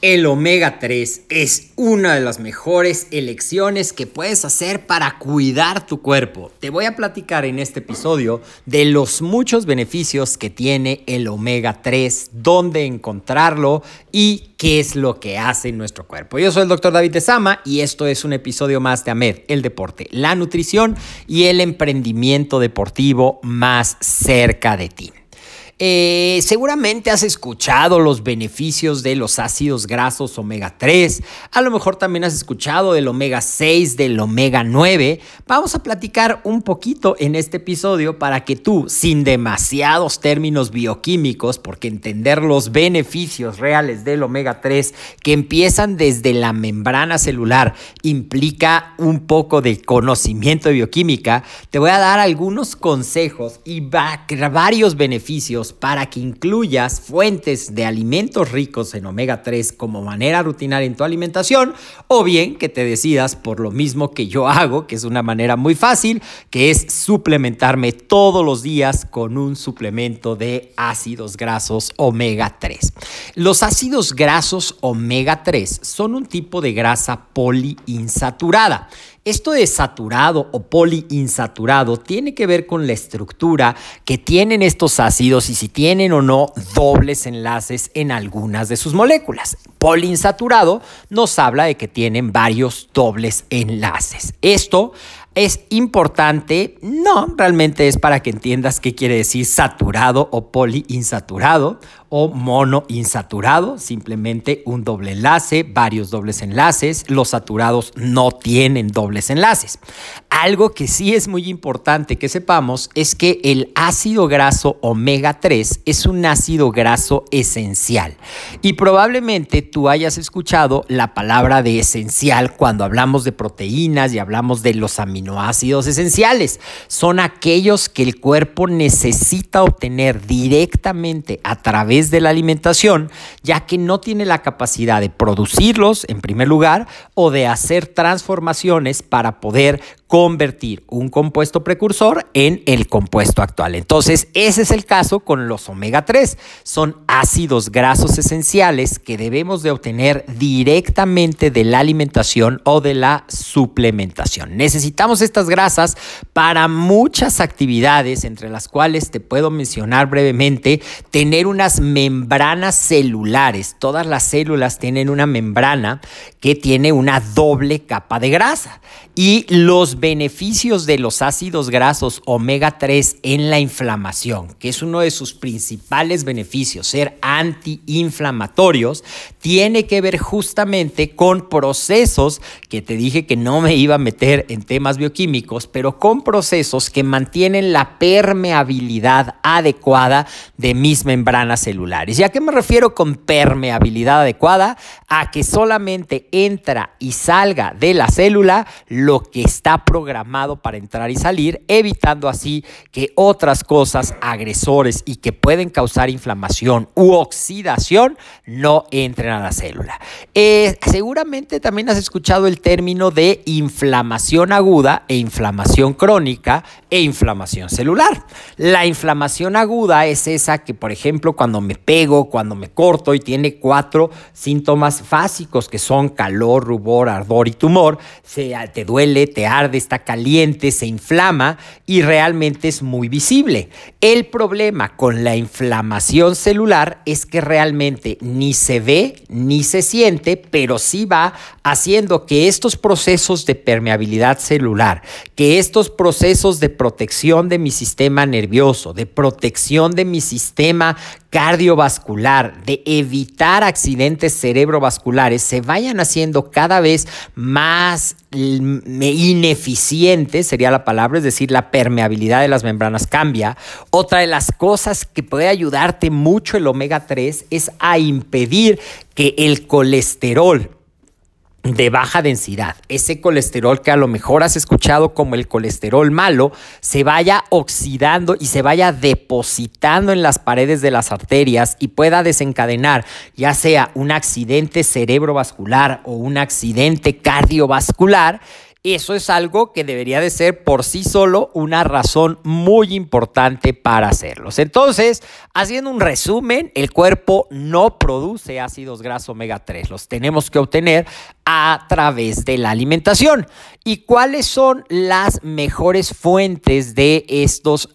El omega 3 es una de las mejores elecciones que puedes hacer para cuidar tu cuerpo. Te voy a platicar en este episodio de los muchos beneficios que tiene el omega 3, dónde encontrarlo y qué es lo que hace en nuestro cuerpo. Yo soy el doctor David de Sama y esto es un episodio más de AMED, el deporte, la nutrición y el emprendimiento deportivo más cerca de ti. Eh, seguramente has escuchado los beneficios de los ácidos grasos omega 3, a lo mejor también has escuchado del omega 6, del omega 9. Vamos a platicar un poquito en este episodio para que tú, sin demasiados términos bioquímicos, porque entender los beneficios reales del omega 3 que empiezan desde la membrana celular implica un poco de conocimiento de bioquímica, te voy a dar algunos consejos y varios beneficios para que incluyas fuentes de alimentos ricos en omega 3 como manera rutinaria en tu alimentación o bien que te decidas por lo mismo que yo hago, que es una manera muy fácil, que es suplementarme todos los días con un suplemento de ácidos grasos omega 3. Los ácidos grasos omega 3 son un tipo de grasa poliinsaturada. Esto de saturado o poliinsaturado tiene que ver con la estructura que tienen estos ácidos y si tienen o no dobles enlaces en algunas de sus moléculas. Poliinsaturado nos habla de que tienen varios dobles enlaces. Esto ¿Es importante? No, realmente es para que entiendas qué quiere decir saturado o poliinsaturado o monoinsaturado, simplemente un doble enlace, varios dobles enlaces. Los saturados no tienen dobles enlaces. Algo que sí es muy importante que sepamos es que el ácido graso omega 3 es un ácido graso esencial. Y probablemente tú hayas escuchado la palabra de esencial cuando hablamos de proteínas y hablamos de los aminoácidos esenciales. Son aquellos que el cuerpo necesita obtener directamente a través de la alimentación, ya que no tiene la capacidad de producirlos en primer lugar o de hacer transformaciones para poder convertir un compuesto precursor en el compuesto actual. Entonces, ese es el caso con los omega 3. Son ácidos grasos esenciales que debemos de obtener directamente de la alimentación o de la suplementación. Necesitamos estas grasas para muchas actividades, entre las cuales te puedo mencionar brevemente, tener unas membranas celulares. Todas las células tienen una membrana que tiene una doble capa de grasa y los beneficios de los ácidos grasos omega 3 en la inflamación, que es uno de sus principales beneficios, ser antiinflamatorios, tiene que ver justamente con procesos que te dije que no me iba a meter en temas bioquímicos, pero con procesos que mantienen la permeabilidad adecuada de mis membranas celulares. ¿Y a qué me refiero con permeabilidad adecuada? A que solamente entra y salga de la célula lo que está programado para entrar y salir, evitando así que otras cosas, agresores y que pueden causar inflamación u oxidación no entren a la célula. Eh, seguramente también has escuchado el término de inflamación aguda e inflamación crónica e inflamación celular. La inflamación aguda es esa que, por ejemplo, cuando me pego, cuando me corto y tiene cuatro síntomas básicos que son calor, rubor, ardor y tumor, se, te duele, te arde, está caliente, se inflama y realmente es muy visible. El problema con la inflamación celular es que realmente ni se ve ni se siente, pero sí va haciendo que estos procesos de permeabilidad celular, que estos procesos de protección de mi sistema nervioso, de protección de mi sistema cardiovascular, de evitar accidentes cerebrovasculares, se vayan haciendo cada vez más ineficientes, sería la palabra, es decir, la permeabilidad de las membranas cambia. Otra de las cosas que puede ayudarte mucho el omega 3 es a impedir que el colesterol de baja densidad, ese colesterol que a lo mejor has escuchado como el colesterol malo, se vaya oxidando y se vaya depositando en las paredes de las arterias y pueda desencadenar ya sea un accidente cerebrovascular o un accidente cardiovascular eso es algo que debería de ser por sí solo una razón muy importante para hacerlos. Entonces, haciendo un resumen, el cuerpo no produce ácidos grasos omega 3, los tenemos que obtener a través de la alimentación. ¿Y cuáles son las mejores fuentes de estos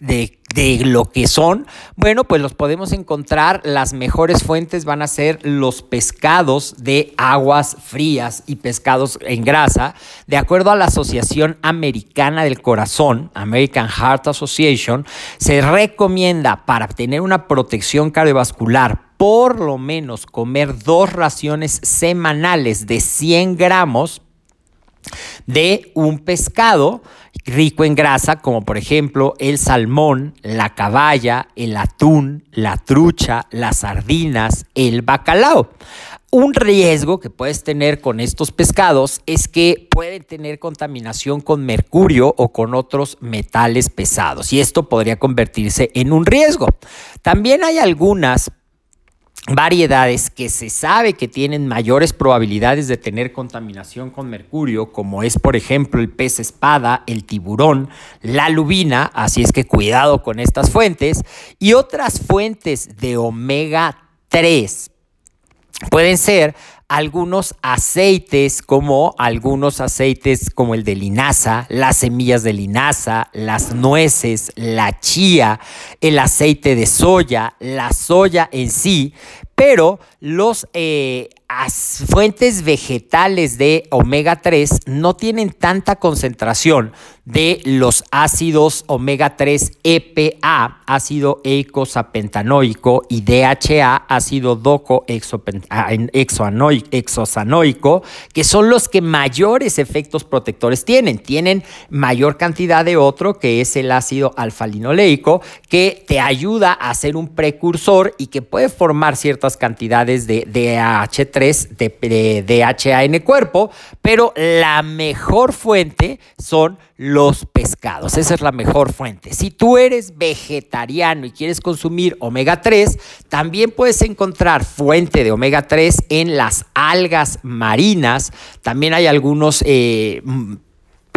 de de lo que son, bueno, pues los podemos encontrar. Las mejores fuentes van a ser los pescados de aguas frías y pescados en grasa. De acuerdo a la Asociación Americana del Corazón, American Heart Association, se recomienda para tener una protección cardiovascular por lo menos comer dos raciones semanales de 100 gramos de un pescado rico en grasa, como por ejemplo el salmón, la caballa, el atún, la trucha, las sardinas, el bacalao. Un riesgo que puedes tener con estos pescados es que pueden tener contaminación con mercurio o con otros metales pesados y esto podría convertirse en un riesgo. También hay algunas variedades que se sabe que tienen mayores probabilidades de tener contaminación con mercurio, como es por ejemplo el pez espada, el tiburón, la lubina, así es que cuidado con estas fuentes, y otras fuentes de omega 3 pueden ser algunos aceites como algunos aceites como el de linaza, las semillas de linaza, las nueces, la chía, el aceite de soya, la soya en sí, pero los eh, fuentes vegetales de omega 3 no tienen tanta concentración de los ácidos omega 3 EPA, ácido eicosapentanoico, y DHA, ácido doco ah, que son los que mayores efectos protectores tienen. Tienen mayor cantidad de otro, que es el ácido alfa-linoleico, que te ayuda a ser un precursor y que puede formar ciertas cantidades de DH3, de, de DHA en el cuerpo, pero la mejor fuente son los pescados. Esa es la mejor fuente. Si tú eres vegetariano y quieres consumir omega 3, también puedes encontrar fuente de omega 3 en las algas marinas. También hay algunos... Eh,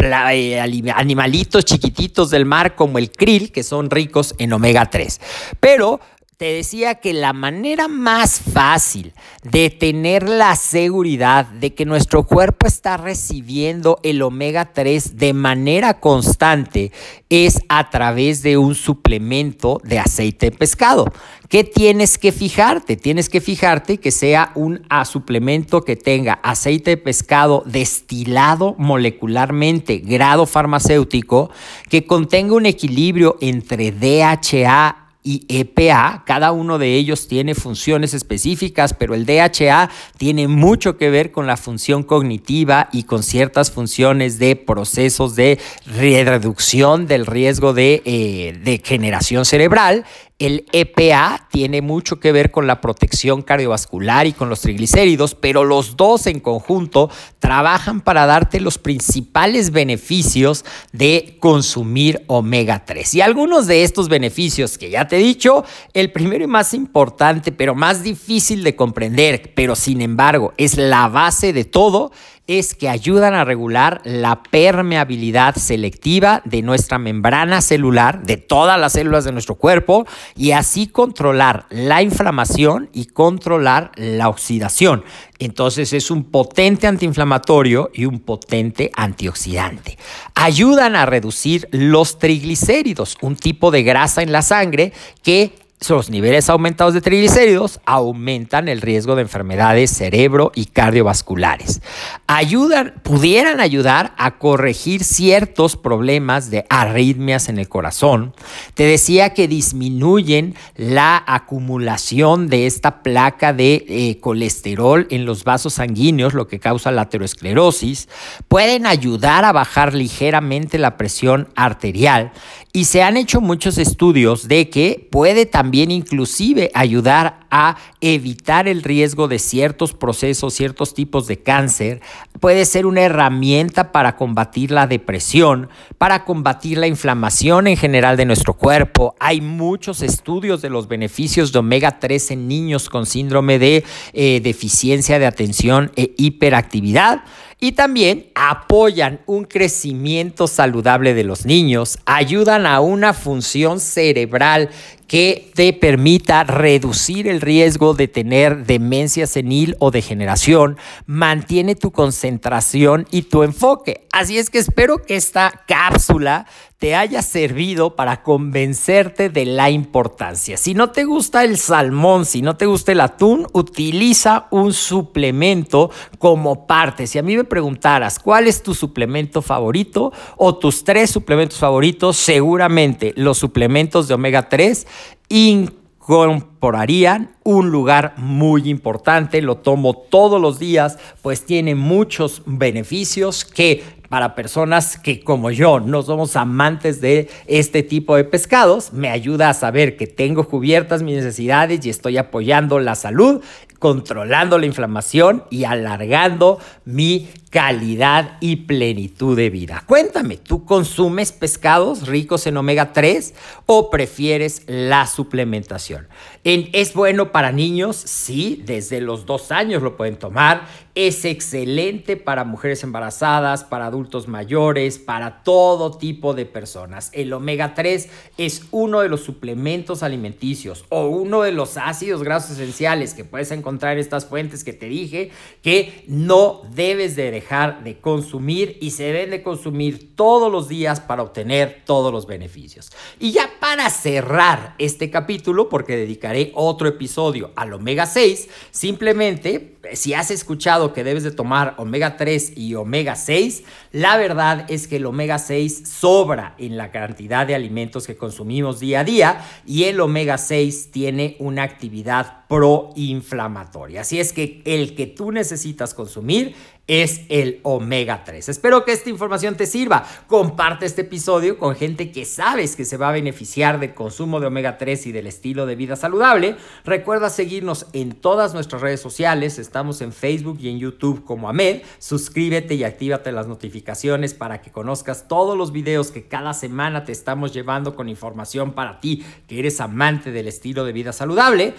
eh, animalitos chiquititos del mar como el krill que son ricos en omega 3. Pero te decía que la manera más fácil de tener la seguridad de que nuestro cuerpo está recibiendo el omega 3 de manera constante es a través de un suplemento de aceite de pescado. ¿Qué tienes que fijarte? Tienes que fijarte que sea un suplemento que tenga aceite de pescado destilado molecularmente, grado farmacéutico, que contenga un equilibrio entre DHA y EPA. Cada uno de ellos tiene funciones específicas, pero el DHA tiene mucho que ver con la función cognitiva y con ciertas funciones de procesos de reducción del riesgo de, eh, de generación cerebral. El EPA tiene mucho que ver con la protección cardiovascular y con los triglicéridos, pero los dos en conjunto trabajan para darte los principales beneficios de consumir omega 3. Y algunos de estos beneficios que ya te he dicho, el primero y más importante, pero más difícil de comprender, pero sin embargo es la base de todo, es que ayudan a regular la permeabilidad selectiva de nuestra membrana celular, de todas las células de nuestro cuerpo, y así controlar la inflamación y controlar la oxidación. Entonces es un potente antiinflamatorio y un potente antioxidante. Ayudan a reducir los triglicéridos, un tipo de grasa en la sangre que los niveles aumentados de triglicéridos aumentan el riesgo de enfermedades cerebro y cardiovasculares. Ayudan, pudieran ayudar a corregir ciertos problemas de arritmias en el corazón. Te decía que disminuyen la acumulación de esta placa de eh, colesterol en los vasos sanguíneos, lo que causa la aterosclerosis. Pueden ayudar a bajar ligeramente la presión arterial y se han hecho muchos estudios de que puede también inclusive ayudar a evitar el riesgo de ciertos procesos, ciertos tipos de cáncer. Puede ser una herramienta para combatir la depresión, para combatir la inflamación en general de nuestro cuerpo. Hay muchos estudios de los beneficios de omega 3 en niños con síndrome de eh, deficiencia de atención e hiperactividad y también apoyan un crecimiento saludable de los niños, ayudan a una función cerebral que te permita reducir el riesgo de tener demencia senil o degeneración, mantiene tu concentración y tu enfoque. Así es que espero que esta cápsula te haya servido para convencerte de la importancia. Si no te gusta el salmón, si no te gusta el atún, utiliza un suplemento como parte. Si a mí me preguntaras cuál es tu suplemento favorito o tus tres suplementos favoritos, seguramente los suplementos de omega 3 incorporarían un lugar muy importante. Lo tomo todos los días, pues tiene muchos beneficios que para personas que como yo no somos amantes de este tipo de pescados, me ayuda a saber que tengo cubiertas mis necesidades y estoy apoyando la salud, controlando la inflamación y alargando mi calidad y plenitud de vida. Cuéntame, ¿tú consumes pescados ricos en omega 3 o prefieres la suplementación? ¿Es bueno para niños? Sí, desde los dos años lo pueden tomar. Es excelente para mujeres embarazadas, para adultos mayores, para todo tipo de personas. El omega 3 es uno de los suplementos alimenticios o uno de los ácidos grasos esenciales que puedes encontrar en estas fuentes que te dije que no debes de dejar de consumir y se deben de consumir todos los días para obtener todos los beneficios. Y ya para cerrar este capítulo, porque dedicaré otro episodio al omega 6, simplemente si has escuchado que debes de tomar omega 3 y omega 6, la verdad es que el omega 6 sobra en la cantidad de alimentos que consumimos día a día y el omega 6 tiene una actividad proinflamatoria. Así es que el que tú necesitas consumir es el omega 3. Espero que esta información te sirva. Comparte este episodio con gente que sabes que se va a beneficiar del consumo de omega 3 y del estilo de vida saludable. Recuerda seguirnos en todas nuestras redes sociales. Estamos en Facebook y en YouTube como AMED. Suscríbete y actívate las notificaciones para que conozcas todos los videos que cada semana te estamos llevando con información para ti que eres amante del estilo de vida saludable.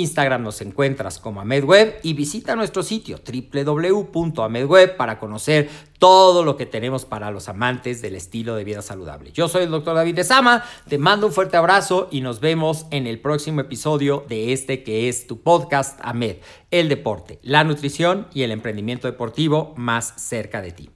Instagram nos encuentras como AMEDweb y visita nuestro sitio www Medweb para conocer todo lo que tenemos para los amantes del estilo de vida saludable. Yo soy el doctor David de Sama, te mando un fuerte abrazo y nos vemos en el próximo episodio de este que es tu podcast AMED, el deporte, la nutrición y el emprendimiento deportivo más cerca de ti.